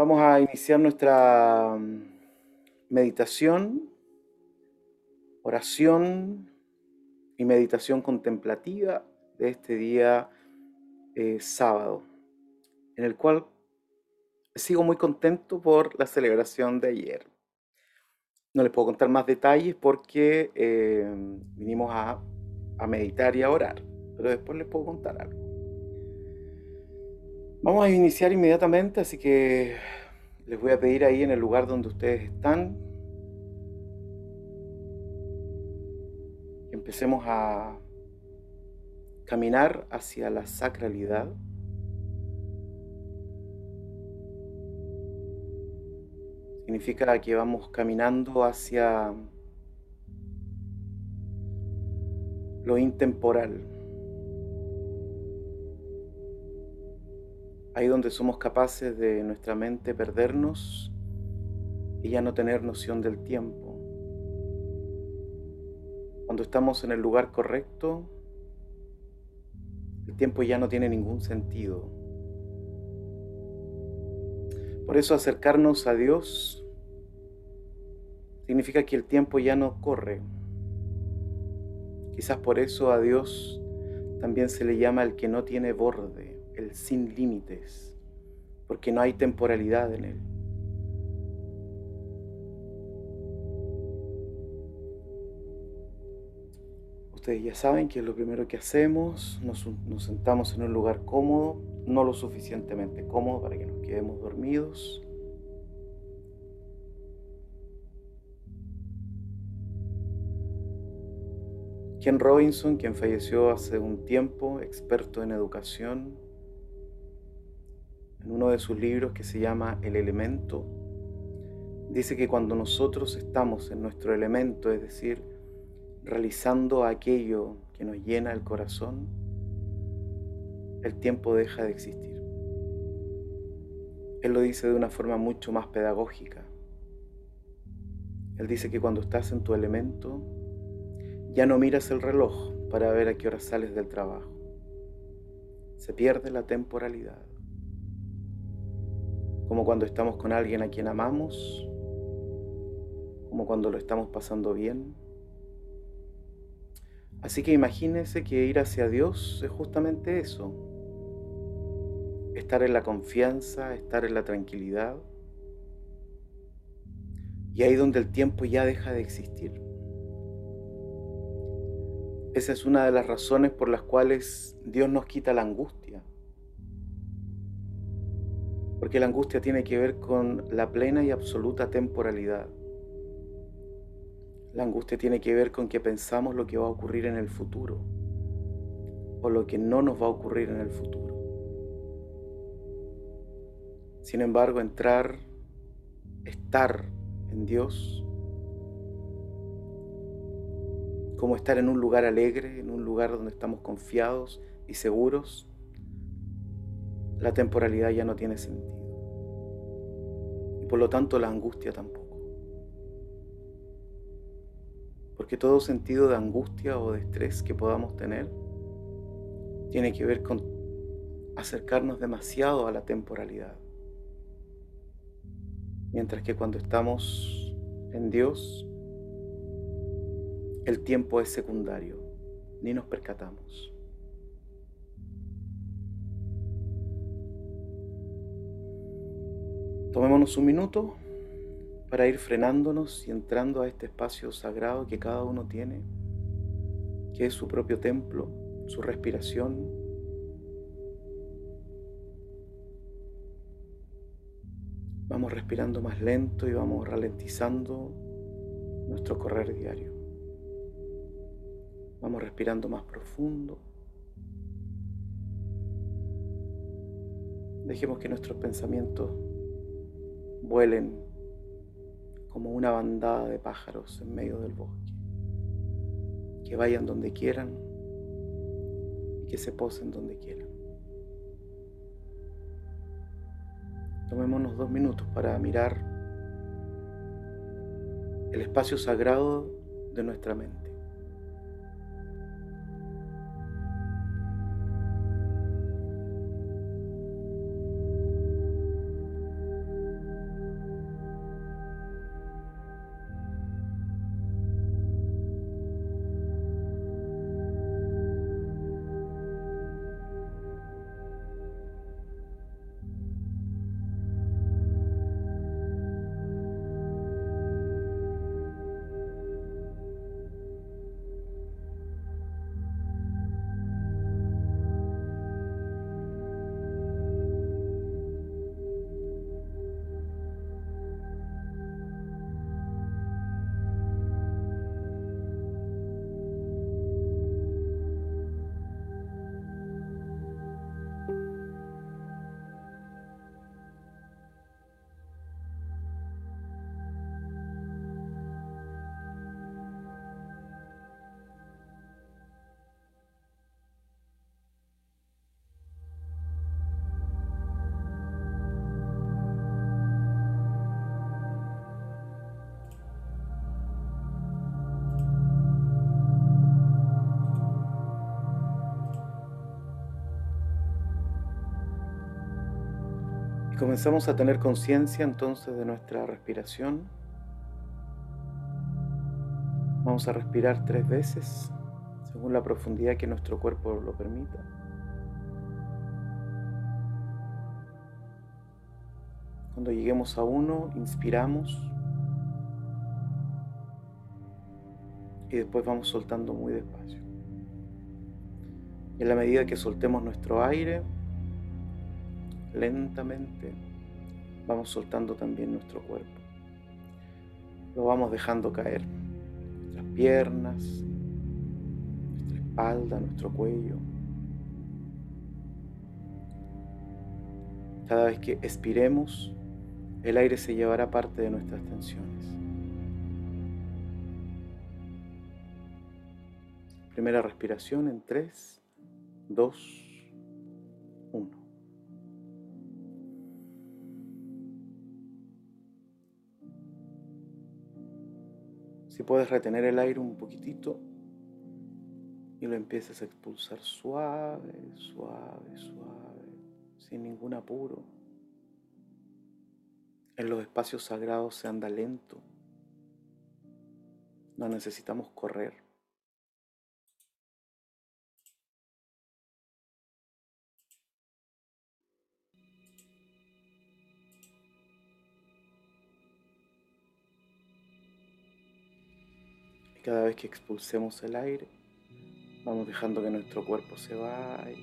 Vamos a iniciar nuestra mm, meditación, oración y meditación contemplativa de este día eh, sábado, en el cual sigo muy contento por la celebración de ayer. No les puedo contar más detalles porque eh, vinimos a, a meditar y a orar, pero después les puedo contar algo. Vamos a iniciar inmediatamente, así que les voy a pedir ahí en el lugar donde ustedes están empecemos a caminar hacia la sacralidad. Significa que vamos caminando hacia lo intemporal. Ahí donde somos capaces de nuestra mente perdernos y ya no tener noción del tiempo. Cuando estamos en el lugar correcto, el tiempo ya no tiene ningún sentido. Por eso acercarnos a Dios significa que el tiempo ya no corre. Quizás por eso a Dios también se le llama el que no tiene borde sin límites, porque no hay temporalidad en él. Ustedes ya saben que es lo primero que hacemos, nos sentamos en un lugar cómodo, no lo suficientemente cómodo para que nos quedemos dormidos. Ken Robinson, quien falleció hace un tiempo, experto en educación, en uno de sus libros que se llama El elemento, dice que cuando nosotros estamos en nuestro elemento, es decir, realizando aquello que nos llena el corazón, el tiempo deja de existir. Él lo dice de una forma mucho más pedagógica. Él dice que cuando estás en tu elemento, ya no miras el reloj para ver a qué hora sales del trabajo. Se pierde la temporalidad como cuando estamos con alguien a quien amamos, como cuando lo estamos pasando bien. Así que imagínense que ir hacia Dios es justamente eso, estar en la confianza, estar en la tranquilidad, y ahí donde el tiempo ya deja de existir. Esa es una de las razones por las cuales Dios nos quita la angustia porque la angustia tiene que ver con la plena y absoluta temporalidad. La angustia tiene que ver con que pensamos lo que va a ocurrir en el futuro o lo que no nos va a ocurrir en el futuro. Sin embargo, entrar, estar en Dios, como estar en un lugar alegre, en un lugar donde estamos confiados y seguros, la temporalidad ya no tiene sentido. Y por lo tanto la angustia tampoco. Porque todo sentido de angustia o de estrés que podamos tener tiene que ver con acercarnos demasiado a la temporalidad. Mientras que cuando estamos en Dios, el tiempo es secundario, ni nos percatamos. Tomémonos un minuto para ir frenándonos y entrando a este espacio sagrado que cada uno tiene, que es su propio templo, su respiración. Vamos respirando más lento y vamos ralentizando nuestro correr diario. Vamos respirando más profundo. Dejemos que nuestros pensamientos vuelen como una bandada de pájaros en medio del bosque, que vayan donde quieran y que se posen donde quieran. Tomémonos dos minutos para mirar el espacio sagrado de nuestra mente. Comenzamos a tener conciencia entonces de nuestra respiración. Vamos a respirar tres veces según la profundidad que nuestro cuerpo lo permita. Cuando lleguemos a uno, inspiramos y después vamos soltando muy despacio. En la medida que soltemos nuestro aire, lentamente vamos soltando también nuestro cuerpo. Lo vamos dejando caer. Nuestras piernas, nuestra espalda, nuestro cuello. Cada vez que expiremos, el aire se llevará parte de nuestras tensiones. Primera respiración en 3, 2, Si puedes retener el aire un poquitito y lo empiezas a expulsar suave, suave, suave, sin ningún apuro. En los espacios sagrados se anda lento. No necesitamos correr. Cada vez que expulsemos el aire, vamos dejando que nuestro cuerpo se vaya.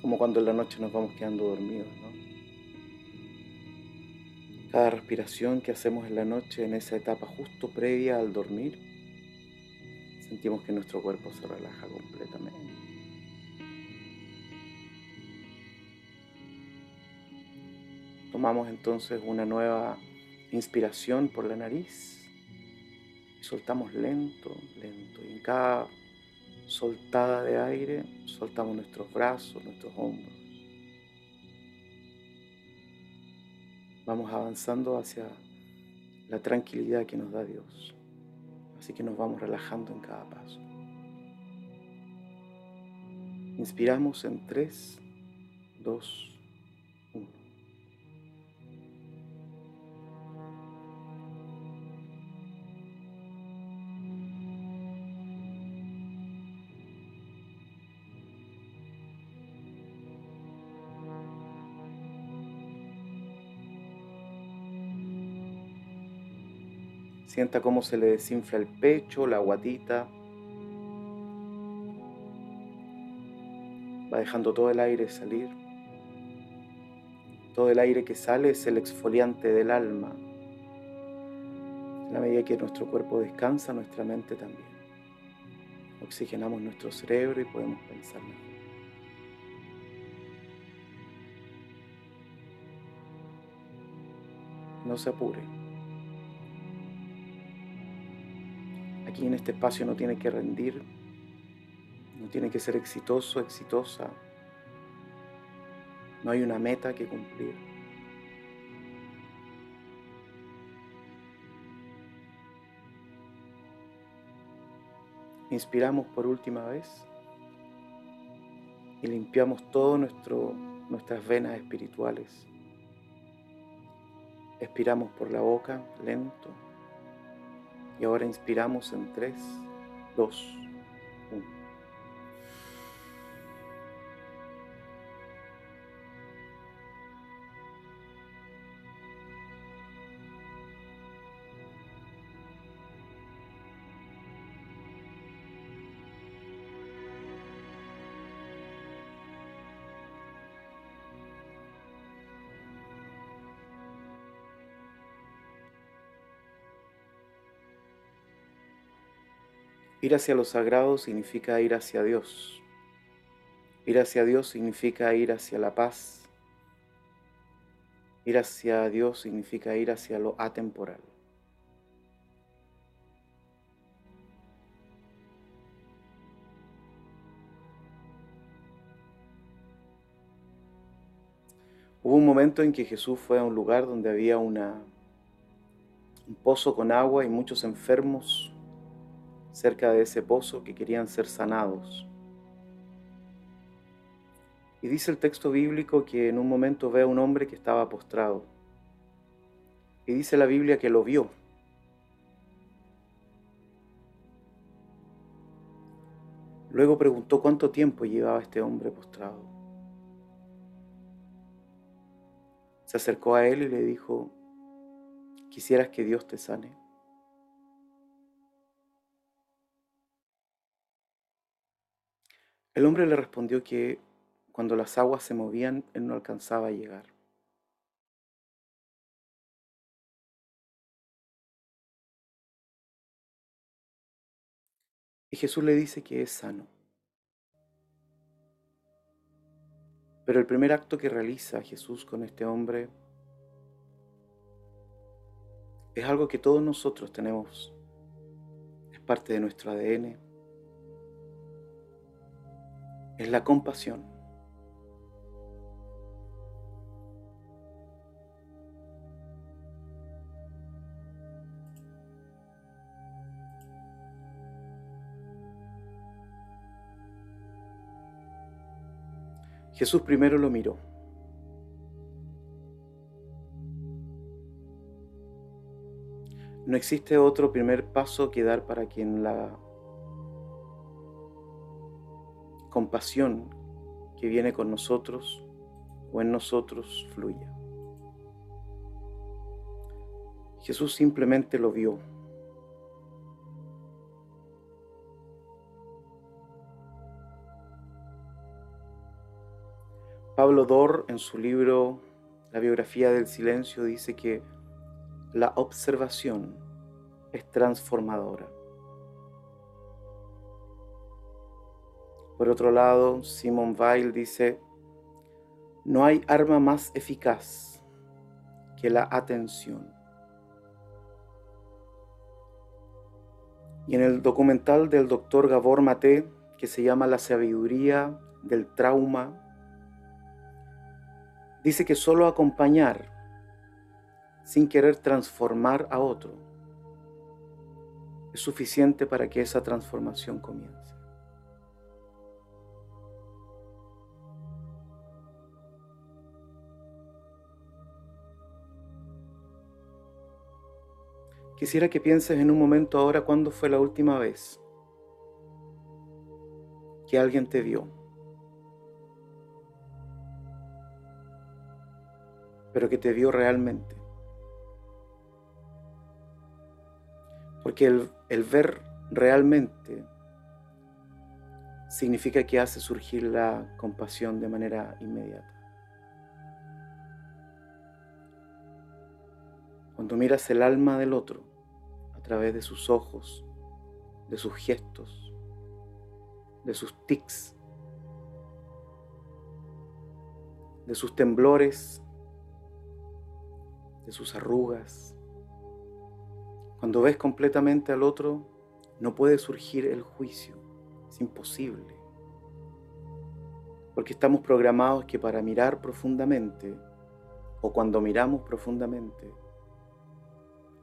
Como cuando en la noche nos vamos quedando dormidos, ¿no? Cada respiración que hacemos en la noche, en esa etapa justo previa al dormir, sentimos que nuestro cuerpo se relaja completamente. Tomamos entonces una nueva inspiración por la nariz soltamos lento, lento. Y en cada soltada de aire soltamos nuestros brazos, nuestros hombros. Vamos avanzando hacia la tranquilidad que nos da Dios. Así que nos vamos relajando en cada paso. Inspiramos en 3, 2, Sienta cómo se le desinfla el pecho, la guatita. Va dejando todo el aire salir. Todo el aire que sale es el exfoliante del alma. En la medida que nuestro cuerpo descansa, nuestra mente también. Oxigenamos nuestro cerebro y podemos pensar mejor. No se apure. Aquí en este espacio no tiene que rendir, no tiene que ser exitoso, exitosa. No hay una meta que cumplir. Inspiramos por última vez y limpiamos nuestro nuestras venas espirituales. Expiramos por la boca, lento. Y ahora inspiramos en 3, 2, Ir hacia lo sagrado significa ir hacia Dios. Ir hacia Dios significa ir hacia la paz. Ir hacia Dios significa ir hacia lo atemporal. Hubo un momento en que Jesús fue a un lugar donde había un pozo con agua y muchos enfermos cerca de ese pozo que querían ser sanados. Y dice el texto bíblico que en un momento ve a un hombre que estaba postrado. Y dice la Biblia que lo vio. Luego preguntó cuánto tiempo llevaba este hombre postrado. Se acercó a él y le dijo, ¿quisieras que Dios te sane? El hombre le respondió que cuando las aguas se movían, él no alcanzaba a llegar. Y Jesús le dice que es sano. Pero el primer acto que realiza Jesús con este hombre es algo que todos nosotros tenemos, es parte de nuestro ADN, es la compasión. Jesús primero lo miró. No existe otro primer paso que dar para quien la compasión que viene con nosotros o en nosotros fluya. Jesús simplemente lo vio. Pablo Dor, en su libro La biografía del silencio, dice que la observación es transformadora. Por otro lado, Simon Weil dice, no hay arma más eficaz que la atención. Y en el documental del doctor Gabor Maté, que se llama La sabiduría del trauma Dice que solo acompañar sin querer transformar a otro es suficiente para que esa transformación comience. Quisiera que pienses en un momento ahora cuándo fue la última vez que alguien te vio pero que te vio realmente. Porque el, ver realmente significa que hace surgir la compasión de manera inmediata. Cuando miras el alma del otro a través de sus ojos, de sus gestos, de sus tics, de sus temblores de sus arrugas. Cuando ves completamente al otro, no puede surgir el juicio. Es imposible. Porque estamos programados que para mirar profundamente, o cuando miramos profundamente,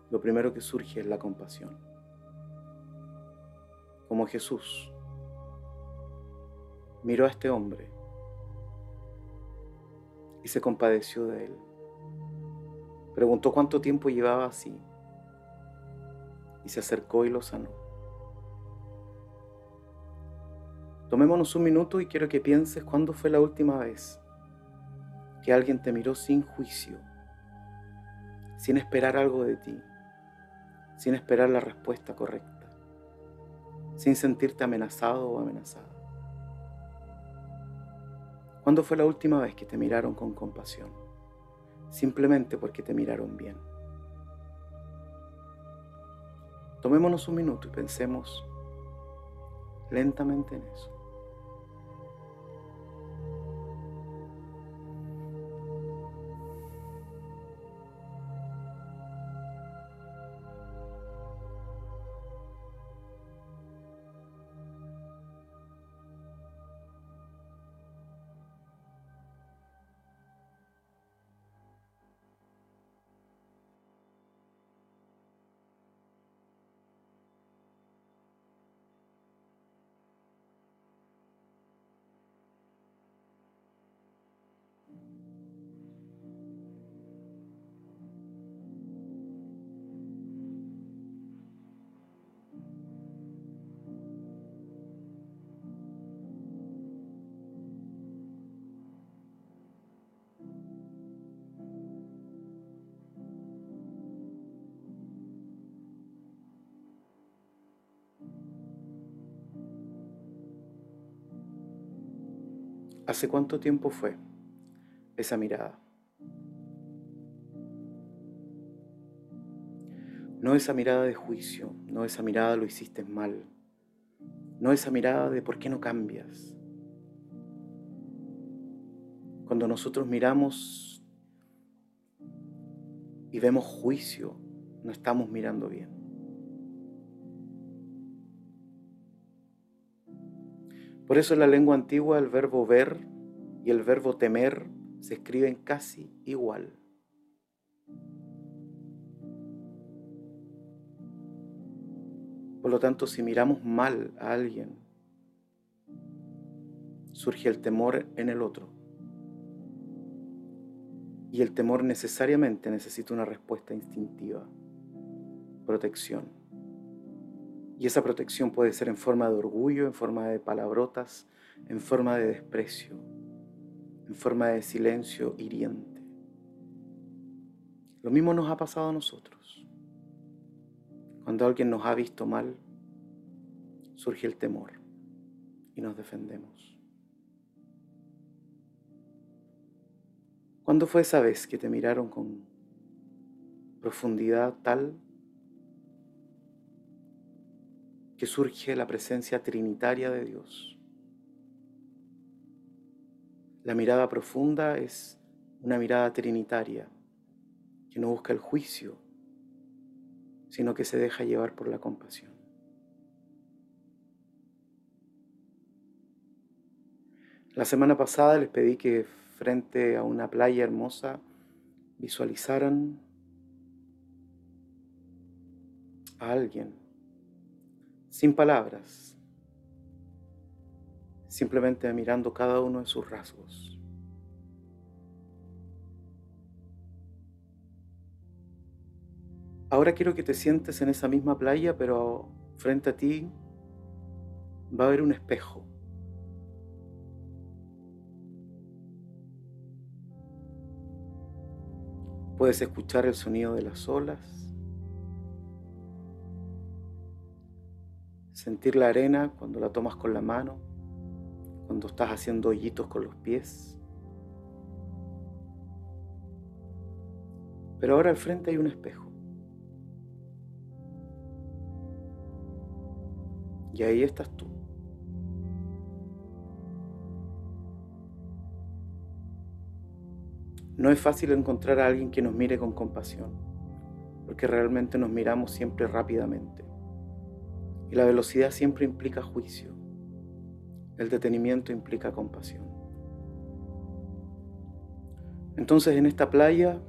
lo primero que surge es la compasión. Como Jesús miró a este hombre y se compadeció de él. Preguntó cuánto tiempo llevaba así y se acercó y lo sanó. Tomémonos un minuto y quiero que pienses cuándo fue la última vez que alguien te miró sin juicio, sin esperar algo de ti, sin esperar la respuesta correcta, sin sentirte amenazado o amenazada. ¿Cuándo fue la última vez que te miraron con compasión? simplemente porque te miraron bien. Tomémonos un minuto y pensemos lentamente en eso. ¿Hace cuánto tiempo fue esa mirada? No esa mirada de juicio, no esa mirada lo hiciste mal, no esa mirada de por qué no cambias. Cuando nosotros miramos y vemos juicio, no estamos mirando bien. Por eso en la lengua antigua el verbo ver y el verbo temer se escriben casi igual. Por lo tanto, si miramos mal a alguien, surge el temor en el otro. Y el temor necesariamente necesita una respuesta instintiva, protección. Y esa protección puede ser en forma de orgullo, en forma de palabrotas, en forma de desprecio, en forma de silencio hiriente. Lo mismo nos ha pasado a nosotros. Cuando alguien nos ha visto mal, surge el temor y nos defendemos. ¿Cuándo fue esa vez que te miraron con profundidad tal que surge la presencia trinitaria de Dios. La mirada profunda es una mirada trinitaria que no busca el juicio, sino que se deja llevar por la compasión. La semana pasada les pedí que frente a una playa hermosa visualizaran a alguien sin palabras, simplemente mirando cada uno de sus rasgos. Ahora quiero que te sientes en esa misma playa, pero frente a ti va a haber un espejo. Puedes escuchar el sonido de las olas. Sentir la arena cuando la tomas con la mano, cuando estás haciendo hoyitos con los pies. Pero ahora al frente hay un espejo. Y ahí estás tú. No es fácil encontrar a alguien que nos mire con compasión, porque realmente nos miramos siempre rápidamente. Y la velocidad siempre implica juicio. El detenimiento implica compasión. Entonces en esta playa,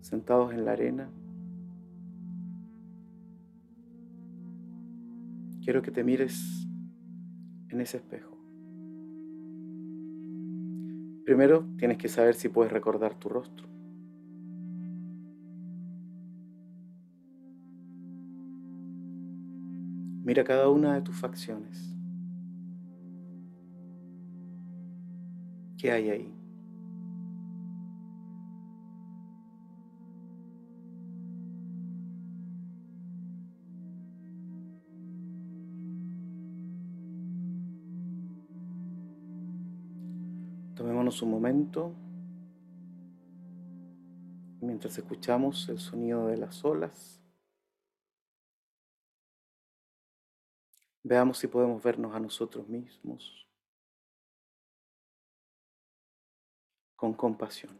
sentados en la arena, quiero que te mires en ese espejo. Primero tienes que saber si puedes recordar tu rostro. Mira cada una de tus facciones. ¿Qué hay ahí? Tomémonos un momento mientras escuchamos el sonido de las olas. Veamos si podemos vernos a nosotros mismos con compasión.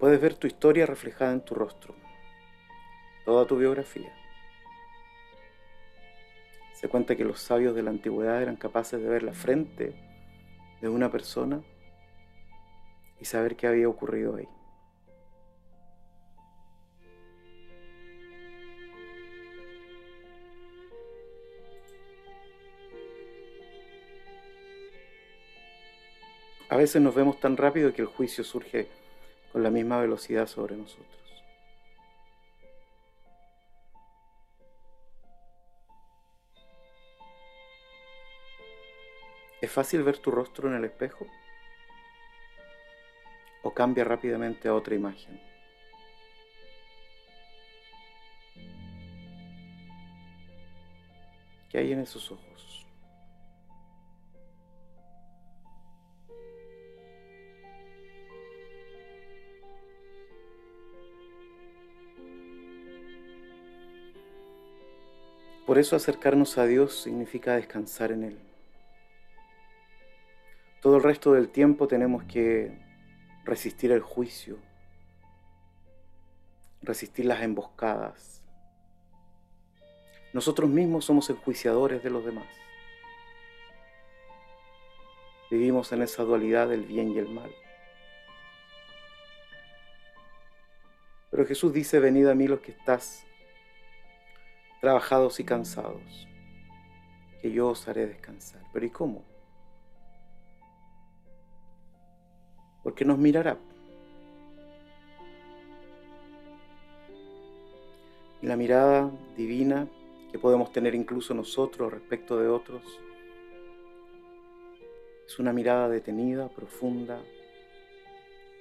Puedes ver tu historia reflejada en tu rostro, toda tu biografía. Se cuenta que los sabios de la antigüedad eran capaces de ver la frente de una persona y saber qué había ocurrido ahí. A veces nos vemos tan rápido que el juicio surge la misma velocidad sobre nosotros. ¿Es fácil ver tu rostro en el espejo? ¿O cambia rápidamente a otra imagen? ¿Qué hay en esos ojos? Por eso acercarnos a Dios significa descansar en Él. Todo el resto del tiempo tenemos que resistir el juicio, resistir las emboscadas. Nosotros mismos somos enjuiciadores de los demás. Vivimos en esa dualidad del bien y el mal. Pero Jesús dice, venid a mí los que estás trabajados y cansados, que yo os haré descansar. Pero ¿y cómo? porque nos mirará. Y la mirada divina que podemos tener incluso nosotros respecto de otros es una mirada detenida, profunda,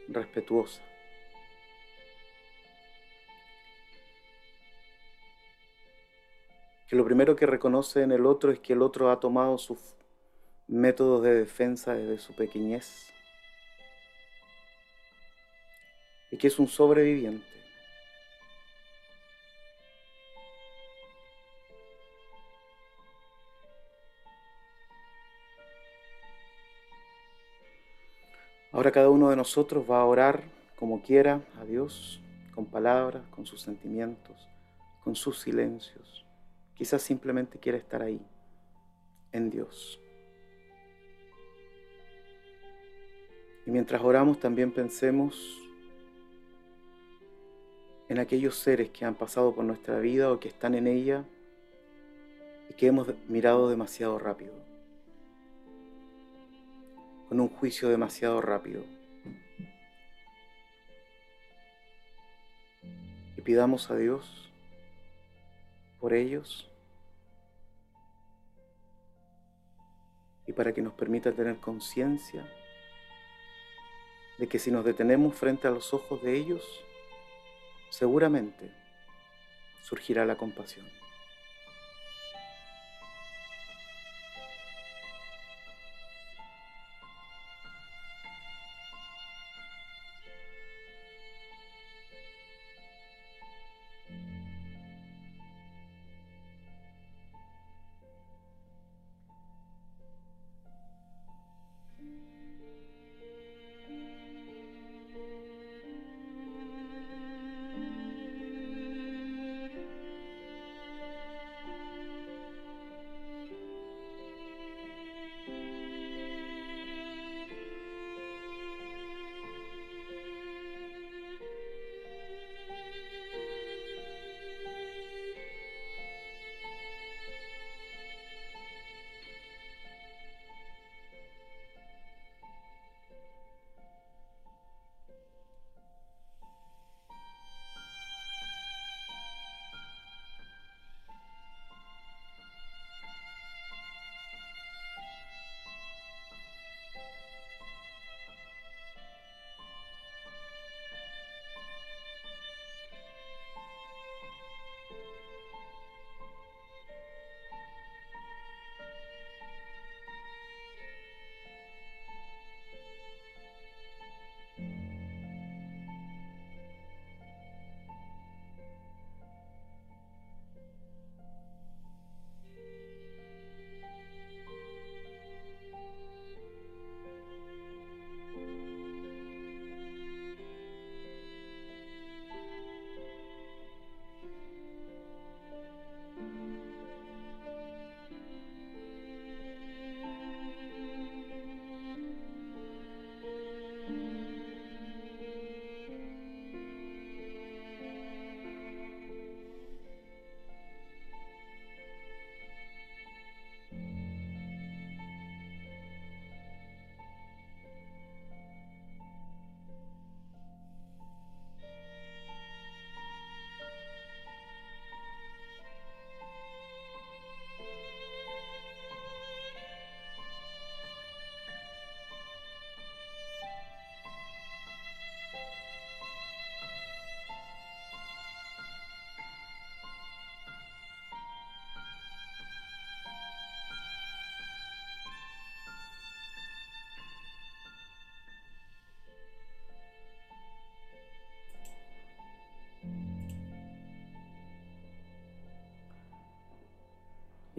respetuosa. Que lo primero que reconoce en el otro es que el otro ha tomado sus métodos de defensa desde su pequeñez y que es un sobreviviente. Ahora cada uno de nosotros va a orar como quiera a Dios, con palabras, con sus sentimientos, con sus silencios. Quizás simplemente quiera estar ahí, en Dios. Y mientras oramos también pensemos en aquellos seres que han pasado por nuestra vida o que están en ella y que hemos mirado demasiado rápido, con un juicio demasiado rápido. Y pidamos a Dios por ellos y para que nos permita tener conciencia de que si nos detenemos frente a los ojos de ellos, seguramente surgirá la compasión.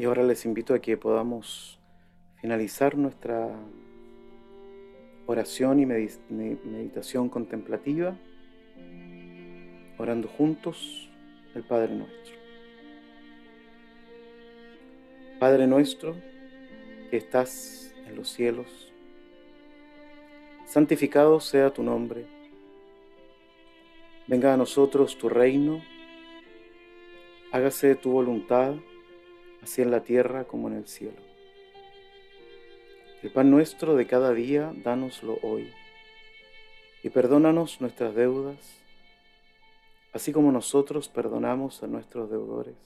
Y ahora les invito a que podamos finalizar nuestra oración y meditación contemplativa, orando juntos el Padre nuestro. Padre nuestro, que estás en los cielos, santificado sea tu nombre. Venga a nosotros tu reino, hágase tu voluntad, así en la tierra como en el cielo. El pan nuestro de cada día, dánoslo hoy, y perdónanos nuestras deudas, así como nosotros perdonamos a nuestros deudores.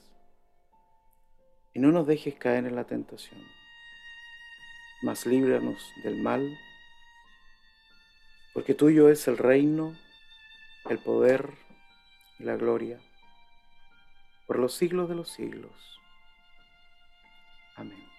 Y no nos dejes caer en la tentación, mas líbranos del mal, porque tuyo es el reino, el poder y la gloria, por los siglos de los siglos. Amén.